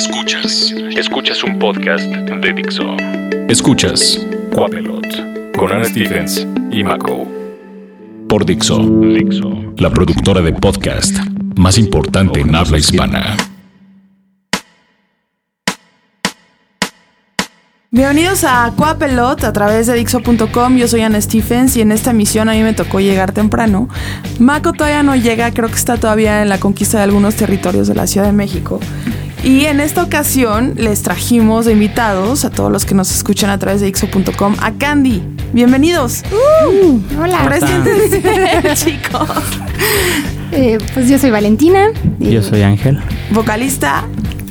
Escuchas. Escuchas un podcast de Dixo. Escuchas Coapelot con Ana Stevens y Mako. Por Dixo. Dixo. La productora de podcast más importante en habla hispana. Bienvenidos a Coapelot a través de Dixo.com. Yo soy Ana Stephens y en esta emisión a mí me tocó llegar temprano. Mako todavía no llega, creo que está todavía en la conquista de algunos territorios de la Ciudad de México. Y en esta ocasión les trajimos de invitados a todos los que nos escuchan a través de Dixo.com a Candy. Bienvenidos. Uh, hola. Preséntense, chicos. Eh, pues yo soy Valentina. Yo soy Ángel, Vocalista.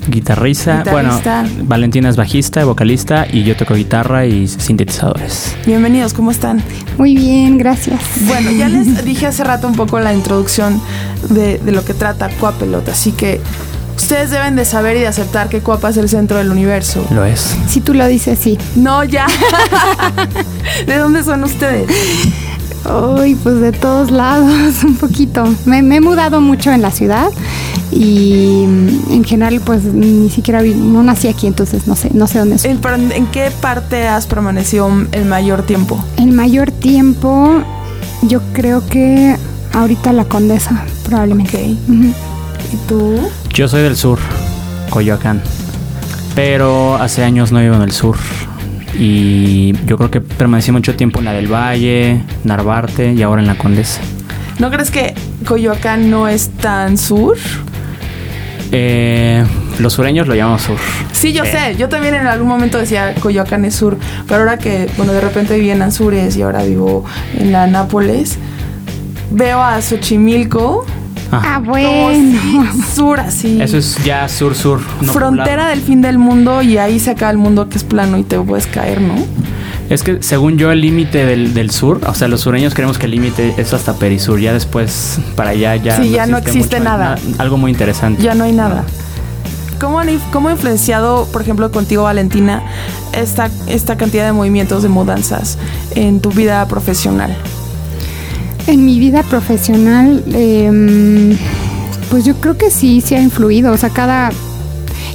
guitarrista. Guitarrista. Bueno, Valentina es bajista, vocalista y yo toco guitarra y sintetizadores. Bienvenidos, ¿cómo están? Muy bien, gracias. Bueno, ya les dije hace rato un poco la introducción de, de lo que trata Coapelot, así que ustedes deben de saber y de aceptar que Coapa es el centro del universo. Lo es. Si tú lo dices, sí. No, ya. ¿De dónde son ustedes? Uy, pues de todos lados, un poquito. Me, me he mudado mucho en la ciudad y mm, en general, pues ni siquiera vi, no nací aquí, entonces no sé, no sé dónde soy. ¿En, qué parte has permanecido el mayor tiempo? El mayor tiempo, yo creo que ahorita la condesa, probablemente. Ujú. ¿Y tú? Yo soy del sur, Coyoacán. Pero hace años no vivo en el sur. Y yo creo que permanecí mucho tiempo en la del Valle, Narvarte y ahora en la Condesa. ¿No crees que Coyoacán no es tan sur? Eh, los sureños lo llamamos sur. Sí, yo Eh. sé. Yo también en algún momento decía Coyoacán es sur. Pero ahora que, bueno, de repente viví en Anzures y ahora vivo en la Nápoles, veo a Xochimilco Ah, como bueno. si- sur así. Eso es ya sur-sur. no Frontera del fin del mundo y ahí se acaba el mundo que es plano y te puedes caer, ¿no? Es que según yo el límite del, del sur, o sea, los sureños creemos que el límite es hasta Perisur, ya después para allá ya Sí, ya no existe nada. algo muy interesante. Ya no hay nada. ¿Cómo, han cómo ha influenciado, por ejemplo, contigo, Valentina, esta, esta cantidad de movimientos de mudanzas en tu vida profesional? En mi vida profesional, em, pues yo creo que sí, sí ha influido. O sea, cada...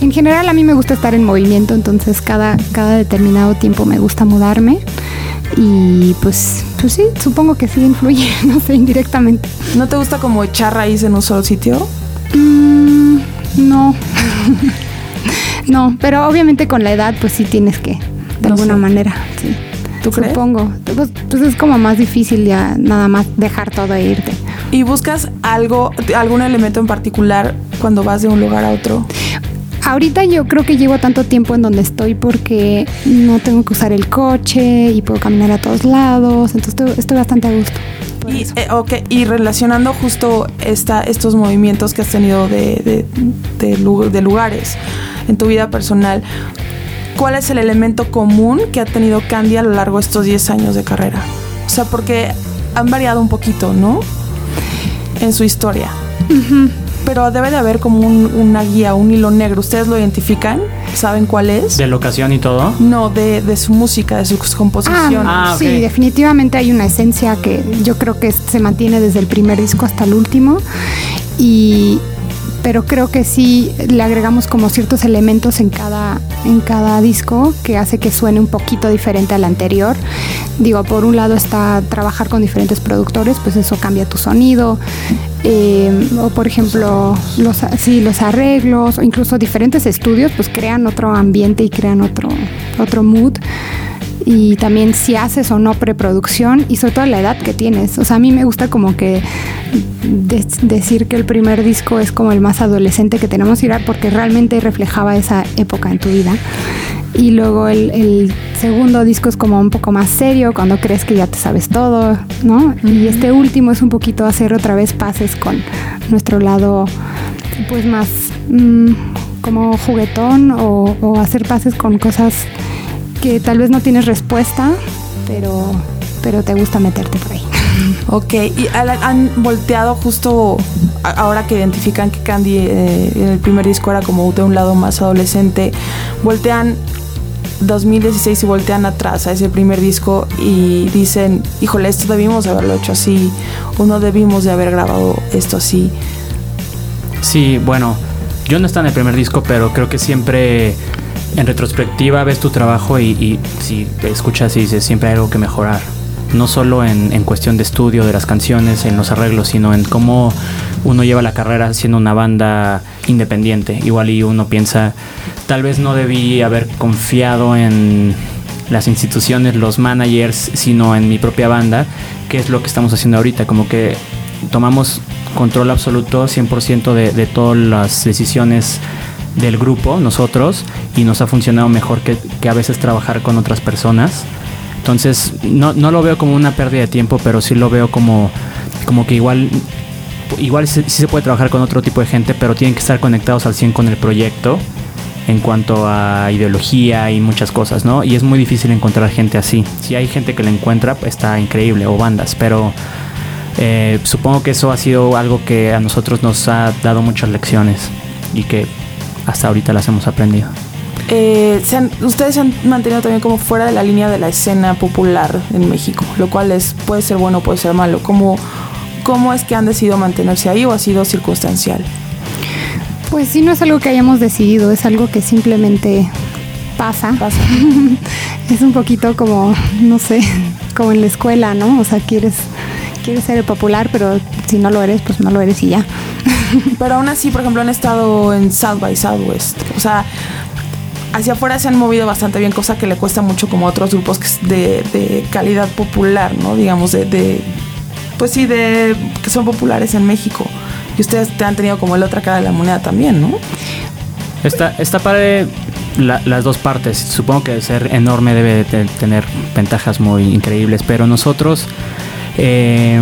En general a mí me gusta estar en movimiento, entonces cada, cada determinado tiempo me gusta mudarme. Y pues, pues sí, supongo que sí influye, no sé, indirectamente. ¿No te gusta como echar raíz en un solo sitio? Mm, no. no, pero obviamente con la edad pues sí tienes que, de No alguna sé. manera, sí. ¿Tú crees? Supongo. Pues, pues es como más difícil ya nada más dejar todo e irte. ¿Y buscas algo, algún elemento en particular cuando vas de un lugar a otro? Ahorita yo creo que llevo tanto tiempo en donde estoy porque no tengo que usar el coche y puedo caminar a todos lados, entonces estoy, estoy bastante a gusto. Y, eh, ok, y relacionando justo esta, estos movimientos que has tenido de, de- de de lugares en tu vida personal, ¿cuál es el elemento común que ha tenido Candy a lo largo de estos 10 años de carrera? O sea, porque han variado un poquito, ¿no? En su historia. Pero debe de haber como un- una guía, un hilo negro. ¿Ustedes lo identifican? ¿Saben cuál es? De locación y todo. No, de, de su música, de su composición. Ah, ok. Sí, definitivamente hay una esencia que yo creo que se mantiene desde el primer disco hasta el último. Y pero creo que sí le agregamos como ciertos elementos en cada, en cada disco que hace que suene un poquito diferente al anterior. Digo, por un lado está trabajar con diferentes productores, pues eso cambia tu sonido. Eh, o por ejemplo, los, sí, los arreglos, o incluso diferentes estudios, pues crean otro ambiente y crean otro, otro mood y también si haces o no preproducción y sobre todo la edad que tienes. O sea, a mí me gusta como que de- decir que el primer disco es como el más adolescente que tenemos y era porque realmente reflejaba esa época en tu vida. Y luego el, el segundo disco es como un poco más serio, cuando crees que ya te sabes todo, ¿no? Y este último es un poquito hacer otra vez pases con nuestro lado, pues más mm, como juguetón o, o hacer pases con cosas que tal vez no tienes respuesta, pero, pero te gusta meterte por ahí. Ok, y han volteado justo ahora que identifican que Candy eh, en el primer disco era como de un lado más adolescente, voltean 2016 y voltean atrás a ese primer disco y dicen, híjole, esto debimos de haberlo hecho así, o no debimos de haber grabado esto así. Sí, bueno, yo no estaba en el primer disco, pero creo que siempre en retrospectiva ves tu trabajo y, y si te escuchas y dices, siempre hay algo que mejorar. No solo en, cuestión de estudio de las canciones, en los arreglos, sino en cómo uno lleva la carrera siendo una banda independiente. Igual y uno piensa, tal vez no debí haber confiado en las instituciones, los managers, sino en mi propia banda, que es lo que estamos haciendo ahorita, como que tomamos control absoluto 100% de, de todas las decisiones del grupo, nosotros, y nos ha funcionado mejor que, a veces trabajar con otras personas. Entonces, no, no, lo veo como una pérdida de tiempo, pero sí lo veo como, como que igual, igual sí, sí, se puede trabajar con otro tipo de gente, pero tienen que estar conectados al 100 con el proyecto en cuanto a ideología y muchas cosas, ¿no? Y es muy difícil encontrar gente así. Si hay gente que la encuentra, pues está increíble, o bandas, pero eh, supongo que eso ha sido algo que a nosotros nos ha dado muchas lecciones y que hasta ahorita las hemos aprendido. Eh, se han, ustedes se han mantenido también como fuera de la línea de la escena popular en México, lo cual es, puede ser bueno, puede ser malo. ¿Cómo, ¿Cómo es que han decidido mantenerse ahí o ha sido circunstancial? Pues sí, no es algo que hayamos decidido, es algo que simplemente pasa. Pasa. es un poquito como, no sé, como en la escuela, ¿no? O sea, quieres quieres ser el popular, pero si no lo eres, pues no lo eres y ya. Pero aún así, por ejemplo, han estado en South by Southwest. O sea, hacia afuera se han movido bastante bien, cosa que le cuesta mucho como a otros grupos de, de calidad popular, ¿no? Digamos, de, de, Pues sí, de. que son populares en México. Y ustedes te han tenido como la otra cara de la moneda también, ¿no? Está, está padre la, las dos partes. Supongo que ser enorme debe de tener ventajas muy increíbles, pero nosotros eh,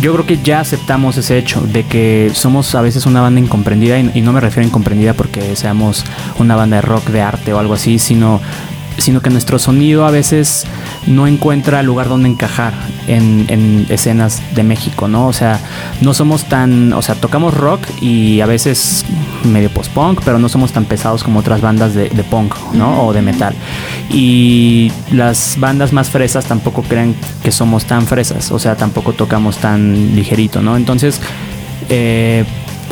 yo creo que ya aceptamos ese hecho de que somos a veces una banda incomprendida y, y, no me refiero a incomprendida porque seamos una banda de rock de arte o algo así, sino sino que nuestro sonido a veces no encuentra lugar donde encajar en, en, escenas de México, ¿no? O sea, no somos tan, o sea, tocamos rock y a veces medio post-punk, pero no somos tan pesados como otras bandas de, de punk, ¿no? O de metal. Y las bandas más fresas tampoco creen que somos tan fresas, o sea, tampoco tocamos tan ligerito, ¿no? Entonces, eh,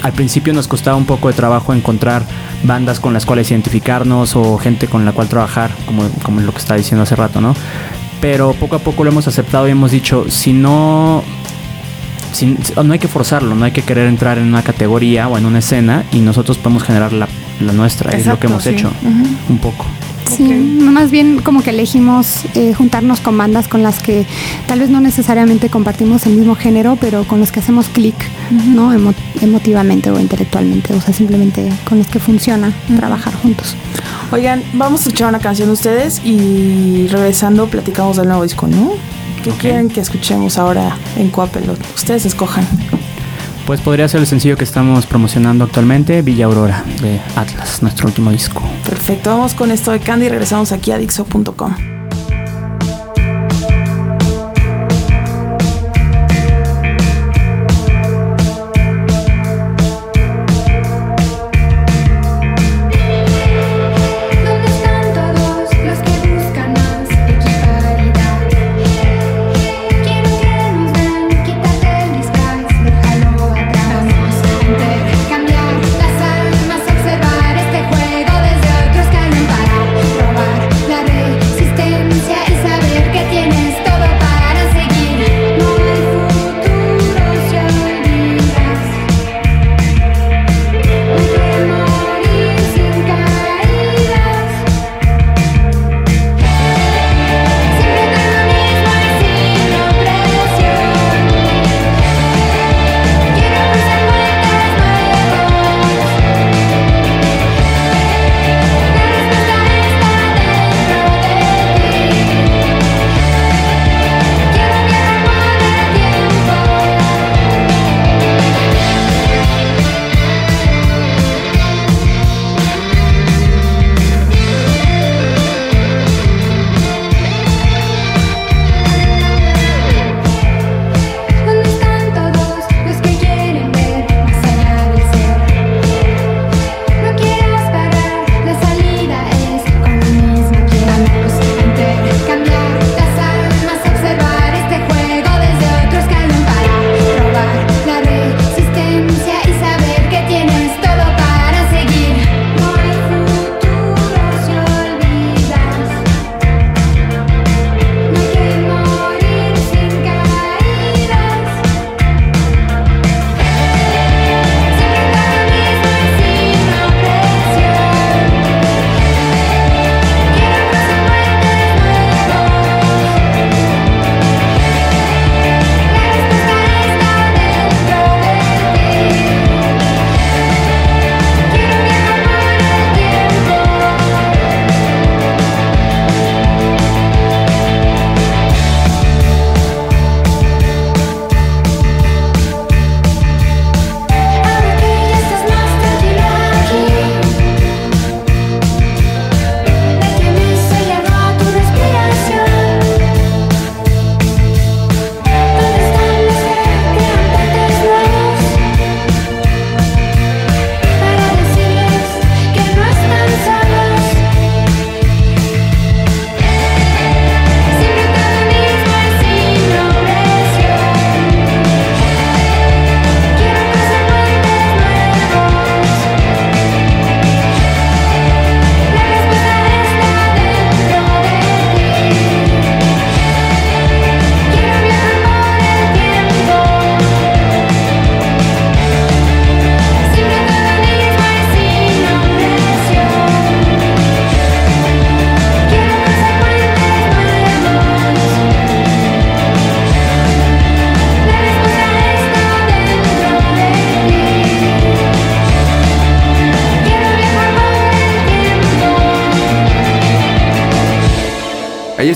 al principio nos costaba un poco de trabajo encontrar bandas con las cuales identificarnos o gente con la cual trabajar, como, como lo que estaba diciendo hace rato, ¿no? Pero poco a poco lo hemos aceptado y hemos dicho, si no, si, no hay que forzarlo, no hay que querer entrar en una categoría o en una escena y nosotros podemos generar la, la nuestra, Exacto, es lo que hemos sí. hecho, uh -huh. un poco. Sí, okay. más bien como que elegimos eh, juntarnos con bandas con las que tal vez no necesariamente compartimos el mismo género, pero con los que hacemos clic, uh -huh. ¿no? Emo emotivamente o intelectualmente, o sea, simplemente con los que funciona uh -huh. trabajar juntos. Oigan, vamos a escuchar una canción de ustedes y regresando platicamos del nuevo disco, ¿no? ¿Qué okay. quieren que escuchemos ahora en Coapelot? Ustedes escojan. Pues podría ser el sencillo que estamos promocionando actualmente, Villa Aurora, de Atlas, nuestro último disco. Perfecto, vamos con esto de Candy y regresamos aquí a Dixo.com.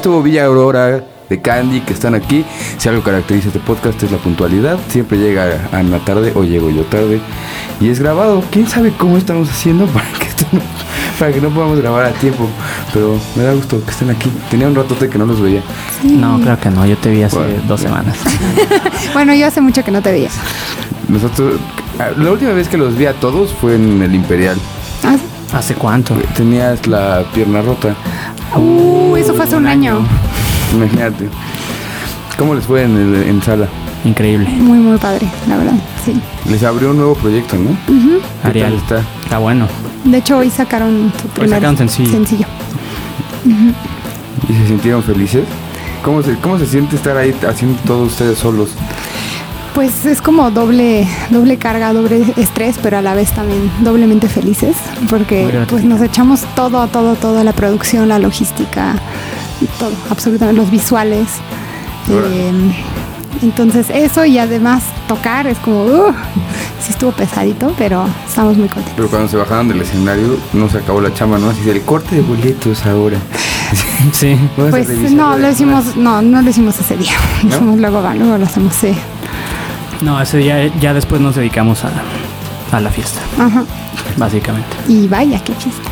estuvo Villa Aurora de Candy que están aquí. Si algo caracteriza este podcast es la puntualidad. Siempre llega a la tarde o llego yo tarde. Y es grabado. ¿Quién sabe cómo estamos haciendo para que, esto no, para que no podamos grabar a tiempo? Pero me da gusto que estén aquí. Tenía un ratote que no los veía. No, creo que no. Yo te vi hace Bueno, dos ya. semanas. Bueno, yo hace mucho que no te veía. Nosotros, ah, la última vez que los vi a todos fue en el Imperial. Ah, ¿Hace cuánto? Tenías la pierna rota. uh, un año. Imagínate. ¿Cómo les fue en, el- en sala? Increíble. Muy, muy padre, la verdad. Sí. Les abrió un nuevo proyecto, ¿no? ¿Qué tal Arial. está? Está bueno. De hecho, hoy sacaron su primer sacaron sencillo. sencillo. ¿Y se sintieron felices? ¿Cómo se, ¿Cómo se siente estar ahí haciendo todos ustedes solos? Pues es como doble, doble carga, doble estrés, pero a la vez también doblemente felices, porque pues nos echamos todo, todo, todo, la producción, la logística, todo, absolutamente, los visuales. Eh, entonces eso y además tocar es como, uh, sí estuvo pesadito, pero estamos muy contentos. Pero cuando se bajaron del escenario, no se acabó la chamba, ¿no? Así del corte de boletos ahora. Sí. Pues no, lo hicimos, no, no lo hicimos ese día. Hicimos luego, va, luego lo hacemos, sí. No, ese día ya después nos dedicamos a, a la fiesta, Ajá. básicamente. Y vaya, qué chiste.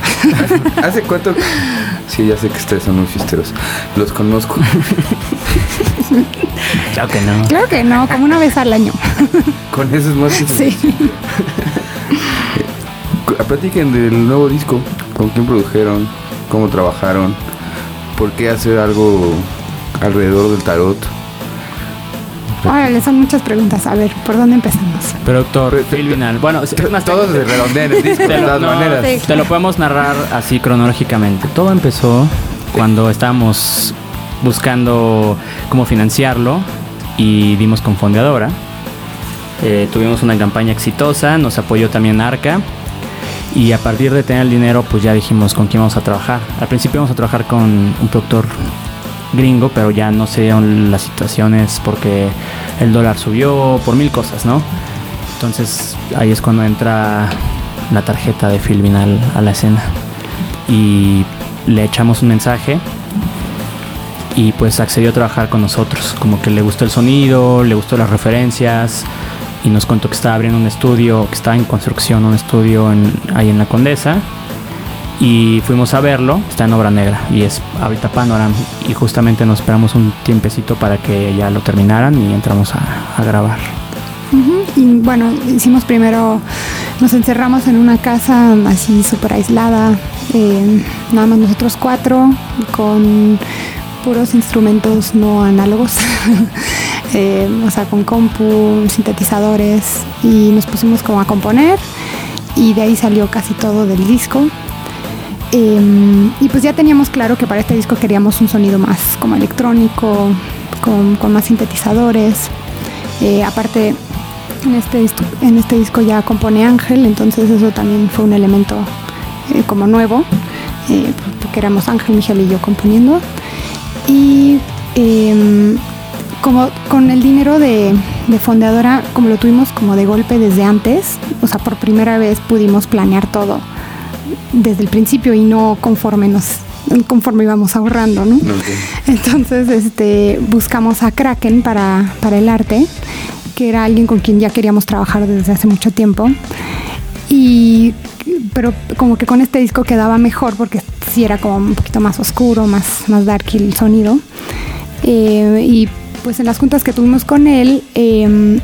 ¿Hace cuánto? Sí, ya sé que ustedes son muy fiesteros. Los conozco. Claro que no. Claro que no, como una vez al año. Con eso es más que Sí. Cu- Platiquen del nuevo disco. ¿Con quién produjeron? ¿Cómo trabajaron? ¿Por qué hacer algo alrededor del tarot? Órale, son muchas preguntas. A ver, ¿por dónde empezamos? Productor, Vinal. Bueno, es más Todos se redondean el disco de todas no, maneras. sí. te lo podemos narrar así cronológicamente. Todo empezó cuando estábamos buscando cómo financiarlo y dimos con Fondeadora. Eh, tuvimos una campaña exitosa, nos apoyó también Arca y a partir de tener el dinero pues ya dijimos con quién vamos a trabajar. Al principio vamos a trabajar con un productor gringo, pero ya no se dieron las situaciones porque el dólar subió, por mil cosas, ¿no? Entonces ahí es cuando entra la tarjeta de Phil Vinal a la escena. Y le echamos un mensaje y pues accedió a trabajar con nosotros, como que le gustó el sonido, le gustó las referencias y nos contó que estaba abriendo un estudio, que estaba en construcción un estudio en- ahí en la Condesa y fuimos a verlo, está en obra negra y es ahorita Panorama y justamente nos esperamos un tiempecito para que ya lo terminaran y entramos a, grabar. Y bueno, hicimos primero, nos encerramos en una casa así súper aislada, eh, nada más nosotros cuatro, con puros instrumentos no análogos, eh, o sea, con compu, sintetizadores, y nos pusimos como a componer, y de ahí salió casi todo del disco. Eh, y pues ya teníamos claro que para este disco queríamos un sonido más como electrónico, con, más sintetizadores. Eh, aparte, en este, en este disco ya compone Ángel, entonces eso también fue un elemento eh, como nuevo, eh, porque éramos Ángel, Miguel y yo componiendo. Y em, como con el dinero de fondeadora, como lo tuvimos como de golpe desde antes, o sea, por primera vez pudimos planear todo desde el principio y no conforme nos conforme íbamos ahorrando, ¿no? Ok. Entonces, este, buscamos a Kraken para, para el arte, que era alguien con quien ya queríamos trabajar desde hace mucho tiempo. Y, pero como que con este disco quedaba mejor porque sí era como un poquito más oscuro, más, más dark el sonido. Eh, y pues en las juntas que tuvimos con él, eh,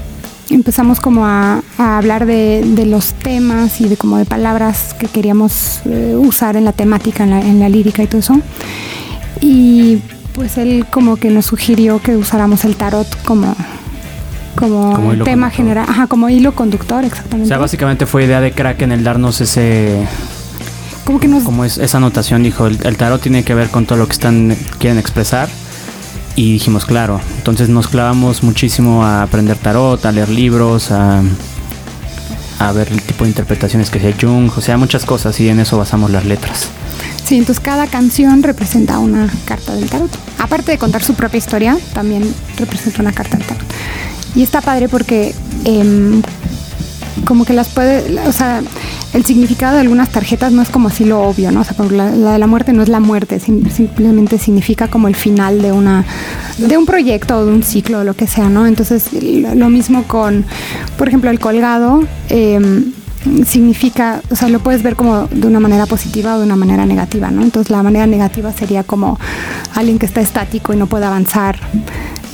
empezamos como a, a hablar de, de los temas y de como de palabras que queríamos eh, usar en la temática, en la, en la lírica y todo eso. Y pues él como que nos sugirió que usáramos el tarot como, como, tema conductor. general, ajá, como hilo conductor, O exactamente. sea, básicamente fue idea de Kraken el darnos ese, como que nos como es, esa anotación, dijo, el, el tarot tiene que ver con todo lo que están quieren expresar. Y dijimos, claro, entonces nos clavamos muchísimo a aprender tarot, a leer libros, a, a ver el tipo de interpretaciones que hacía Jung, o sea, muchas cosas y en eso basamos las letras. Sí, entonces cada canción representa una carta del tarot. Aparte de contar su propia historia, también representa una carta del tarot. Y está padre porque em, como que las puede, o sea, el significado de algunas tarjetas no es como así lo obvio, ¿no? O sea, la, de la muerte no es la muerte, sim- simplemente significa como el final de una de un proyecto o de un ciclo o lo que sea, ¿no? Entonces, lo lo mismo con, por ejemplo, el colgado. em, significa, o sea, lo puedes ver como de una manera positiva o de una manera negativa, ¿no? Entonces la manera negativa sería como alguien que está estático y no puede avanzar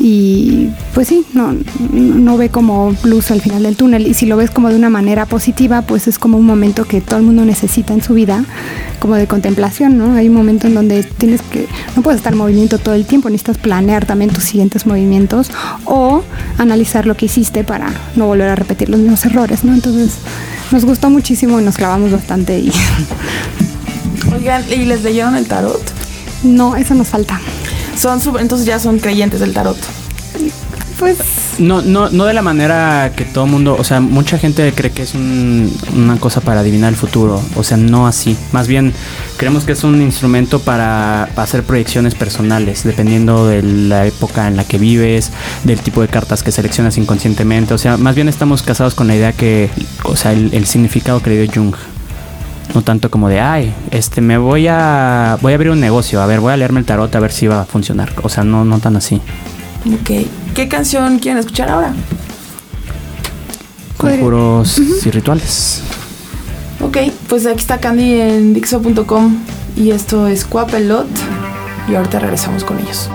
y pues sí, no, no ve como luz al final del túnel y si lo ves como de una manera positiva, pues es como un momento que todo el mundo necesita en su vida, como de contemplación, ¿no? Hay un momento en donde tienes que, no puedes estar en movimiento todo el tiempo, necesitas planear también tus siguientes movimientos o analizar lo que hiciste para no volver a repetir los mismos errores, ¿no? Entonces nos gustó muchísimo y nos clavamos bastante y Oigan, ¿y les leyeron el tarot? no, eso nos falta. Son sub- entonces ya son creyentes del tarot. Pues No, no, no de la manera que todo mundo, o sea, mucha gente cree que es un- una cosa para adivinar el futuro, o sea, no así. Más bien, creemos que es un instrumento para, para hacer proyecciones personales, dependiendo de la época en la que vives, del tipo de cartas que seleccionas inconscientemente. O sea, más bien estamos casados con la idea que, o sea, el, el significado que le dio Jung. No tanto como de, ay, este, me voy a, voy a abrir un negocio, a ver, voy a leerme el tarot a ver si va a funcionar. O sea, no, no tan así. Ok. ¿Qué canción quieren escuchar ahora? Conjuros y rituales. Ok, pues aquí está Candy en Dixo.com y esto es Quapelot y ahorita regresamos con ellos.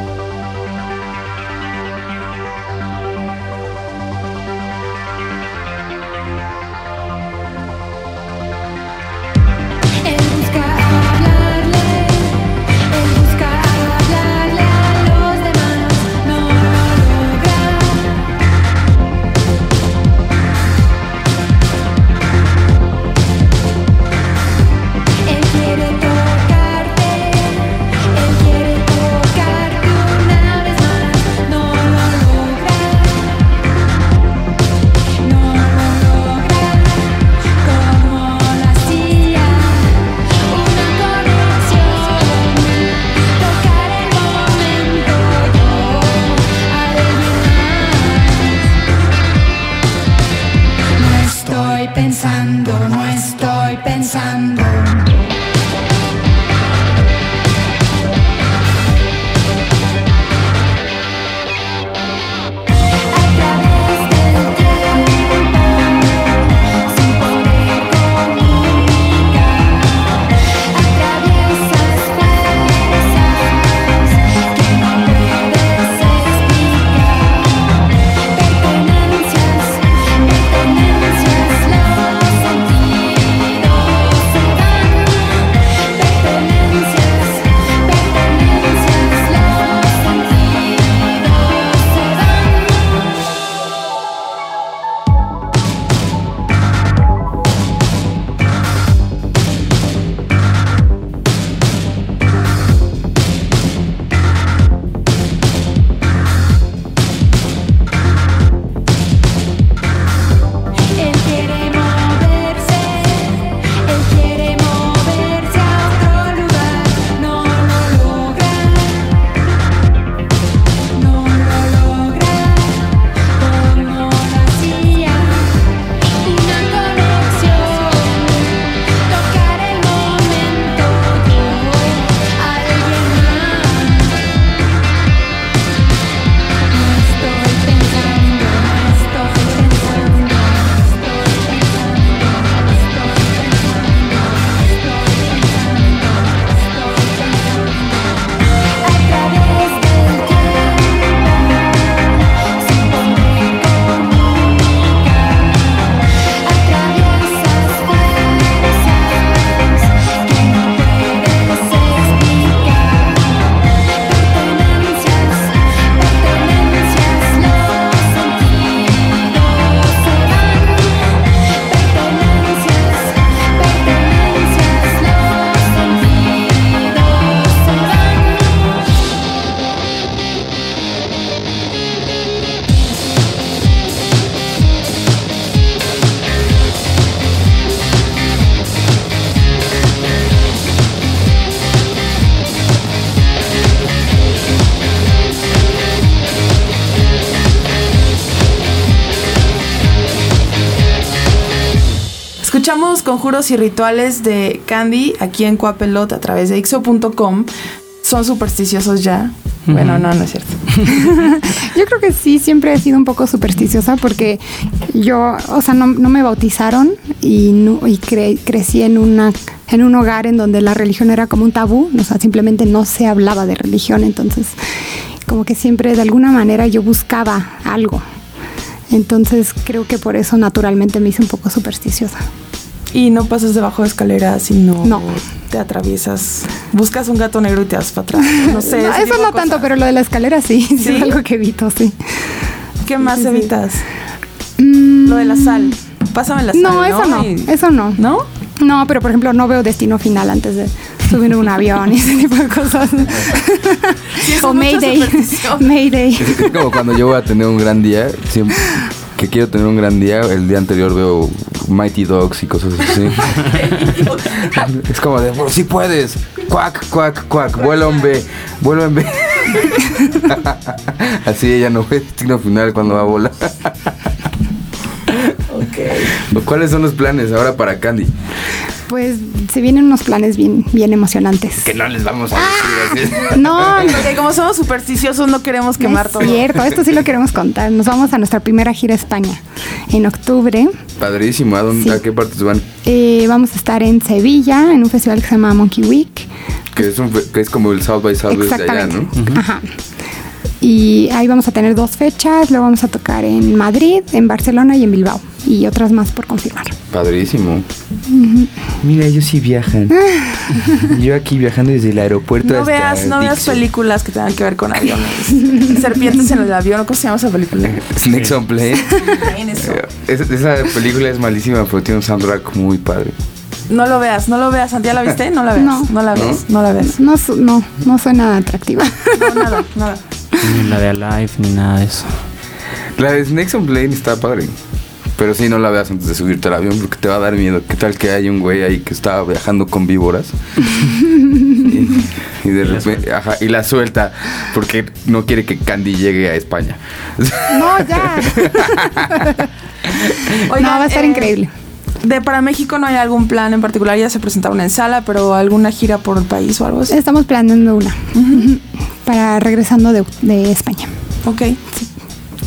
Escuchamos conjuros y rituales de Candy aquí en Coapelot a través de ixo.com. ¿Son supersticiosos ya? Bueno, no, no es cierto. Yo creo que sí, siempre he sido un poco supersticiosa porque yo, o sea, no, no me bautizaron y, no- y cre- crecí en, una, en un hogar en donde la religión era como un tabú, o sea, simplemente no se hablaba de religión, entonces como que siempre de alguna manera yo buscaba algo. Entonces creo que por eso naturalmente me hice un poco supersticiosa. Y no pasas debajo de escaleras y no, No. te atraviesas. Buscas un gato negro y te vas para atrás. No sé. No, eso no tanto, pero lo de la escalera sí, sí, ¿Sí? es algo que evito, sí. ¿Qué más sí, sí. evitas? Mm, Lo de la sal. Pásame la sal. No, eso no, Y- eso no. ¿No? No, pero por ejemplo no veo destino final antes de subir en un avión y ese tipo de cosas. o Mayday. Mayday. Es como cuando yo voy a tener un gran día, siempre que quiero tener un gran día, el día anterior veo Mighty Dogs y cosas así. es como de, "Bueno, sí puedes, cuac, cuac, cuac, vuelo en B, vuelo en B. así ella no ve destino final cuando va a volar. ¿Cuáles son los planes ahora para Candy? Pues se vienen unos planes bien, bien emocionantes. Que no les vamos a decir así. No, no Porque como somos supersticiosos no queremos no quemar es todo. cierto, esto sí lo queremos contar. Nos vamos a nuestra primera gira a España en octubre. Padrísimo, ¿a, dónde, Sí. ¿a qué partes van? Eh, vamos a estar en Sevilla en un festival que se llama Monkey Week. Que es, un, fe- que es como el South by Southwest de allá, ¿no? Ajá. Y ahí vamos a tener dos fechas. Luego vamos a tocar en Madrid, en Barcelona y en Bilbao. Y otras más por confirmar. Padrísimo. Mira, ellos sí viajan. Yo aquí viajando desde el aeropuerto No hasta veas, no veas películas que tengan que ver con aviones. Serpientes en el avión, ¿cómo se llama esa película? Snakes on Plane. Es- esa película es malísima, pero tiene un soundtrack muy padre. No lo veas, no lo veas. ¿Ya la viste? No la veas. No, No. la ves, no, la ves. No, su- no, no suena atractiva. No, nada, nada. Ni la de Alive, ni nada de eso. La de Snakes on Plane está padre. Pero sí, no la veas antes de subirte al avión porque te va a dar miedo. ¿Qué tal que hay un güey ahí que está viajando con víboras? y, y de repente, ajá, y la suelta porque no quiere que Candy llegue a España. No, ya. Oigan, no, va a estar eh, increíble. De para México no hay algún plan en particular, ya se presentaron en sala, pero alguna gira por el país o algo así. Estamos planeando una para regresando de, de España. Ok.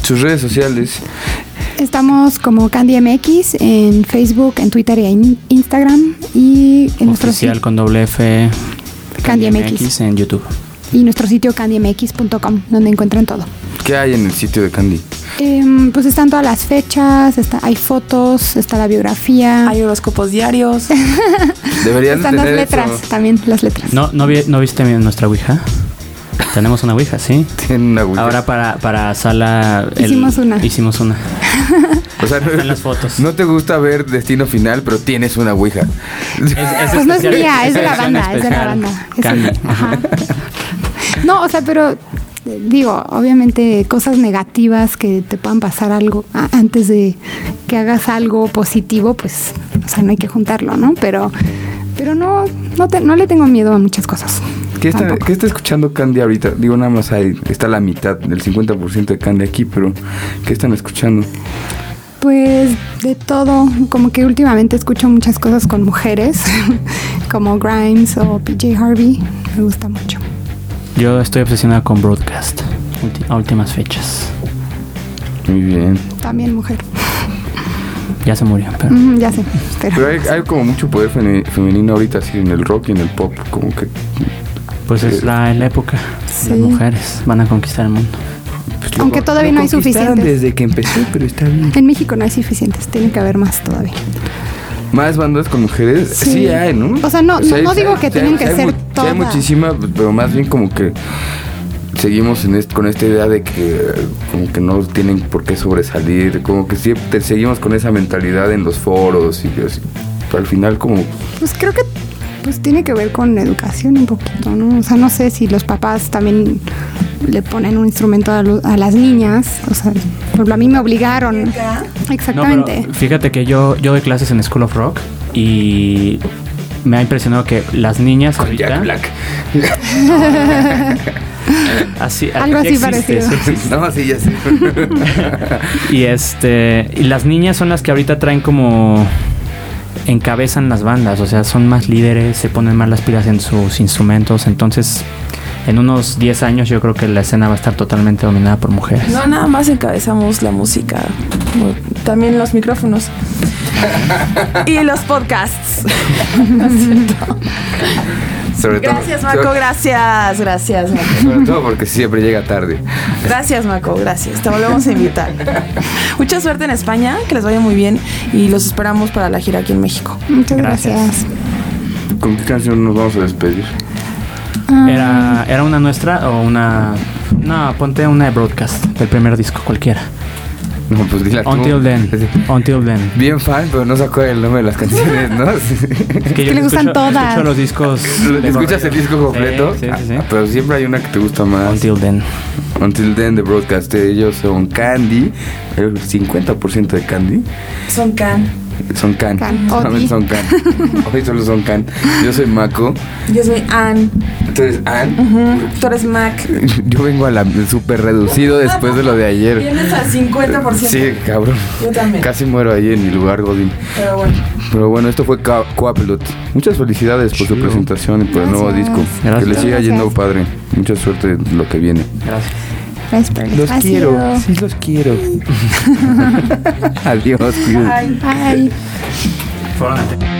Sus redes sociales. Estamos como Candy MX en Facebook, en Twitter y en Instagram y en nuestro sitio con doble F. Candy MX. en YouTube. y nuestro sitio candymx.com donde encuentran todo. ¿Qué hay en el sitio de Candy? Em, pues están todas las fechas, está, hay fotos, está la biografía, Hay horóscopos diarios. Deberían están las letras, eso. también las letras. ¿No, no, vi- no viste nuestra Ouija? Tenemos una Ouija, sí. Tienen una Ouija. Ahora para, para sala... el- Hicimos una. Hicimos una. o sea, no, están las fotos. no te gusta ver Destino Final, pero tienes una Ouija. Es- es Pues no es mía, es de la banda, es de la banda. Ajá. No, o sea, pero digo, obviamente cosas negativas que te puedan pasar algo a- antes de que hagas algo positivo, pues, o sea, no hay que juntarlo, ¿no? Pero, pero no, no, te- no le tengo miedo a muchas cosas. ¿Qué está, qué está escuchando Candy ahorita? Digo, nada más hay, está la mitad del 50% de Candy aquí, pero ¿qué están escuchando? Pues de todo, como que últimamente escucho muchas cosas con mujeres, como Grimes o PJ Harvey, me gusta mucho. Yo estoy obsesionada con Broadcast. A últimas fechas. Muy bien. También mujer. Ya se murió, pero... Mm, ya sé, pero, Pero hay, hay como mucho poder femenino ahorita, así en el rock y en el pop, como que... Pues es la, la época. Sí. Las mujeres van a conquistar el mundo. pues, lo Aunque co- todavía lo no hay suficientes. desde que empezó, pero está bien. en México no hay suficientes, tiene que haber más todavía. ¿Más bandas con mujeres? Sí, Sí. hay, ¿no? O sea, no- no- hay- no sí digo que tienen que hay ser sí hay todas. muchísimas, pero más bien como que seguimos en est- con esta idea de que como que no tienen por qué sobresalir, como que siempre seguimos con esa mentalidad en los foros y así. Al final como Pues creo que pues tiene que ver con educación un poquito, ¿no? O sea, no sé si los papás también le ponen un instrumento a, lo- a las niñas, o sea, por a mí me obligaron. No, Exactamente. pero fíjate que yo, yo doy clases en School of Rock y me ha impresionado que las niñas con ahorita... Jack Black. Así, Algo sí así existe, parecido. sí existe. no, sí, ya sé. Y este y las niñas son las que ahorita traen como encabezan las bandas, o sea, son más líderes, se ponen más las pilas en sus instrumentos, entonces en unos 10 años yo creo que la escena va a estar totalmente dominada por mujeres. No, nada más encabezamos la música, también los micrófonos. y los podcasts. ¿No? Sobre todo- Gracias, Marco, sobre- gracias, gracias, Marco. Sobre todo porque siempre llega tarde. Gracias, Marco, gracias. Te volvemos a invitar. Mucha suerte en España, que les vaya muy bien y los esperamos para la gira aquí en México. Muchas Gracias. gracias. ¿Con qué canción nos vamos a despedir? Ah, ¿Era, ¿Era una nuestra o una...? No, ponte una de Broadcast, del primer disco, cualquiera. No, pues dila tú. Until Then. Until Then. Bien fan, pero no se acuerda el nombre de las canciones, ¿no? Es que que le gustan todas. Escucho los discos. ¿Escuchas el disco completo? Sí, sí, sí. Ah, pero siempre hay una que te gusta más. Until Then. Until Then, de Broadcast. Ellos son Candy. El 50% de Candy Son Can. Son Can. Can. Odi. son Can. Hoy solo son Can. Yo soy Mako. Yo soy Ann. Entonces, Ann. Ujú. Tú eres Mac. Yo vengo a la súper reducido después de lo de ayer. Vienes al 50%. Sí, cabrón. Yo también. Casi muero ahí en mi lugar, Godín. Pero bueno. Pero bueno, esto fue Coapelot. Muchas felicidades por su Chido. presentación y por el nuevo Gracias. disco. Que Gracias. le siga Gracias. yendo padre. Mucha suerte en lo que viene. Gracias. Gracias por el Los espacio. quiero, sí los quiero. Adiós. Bye. A-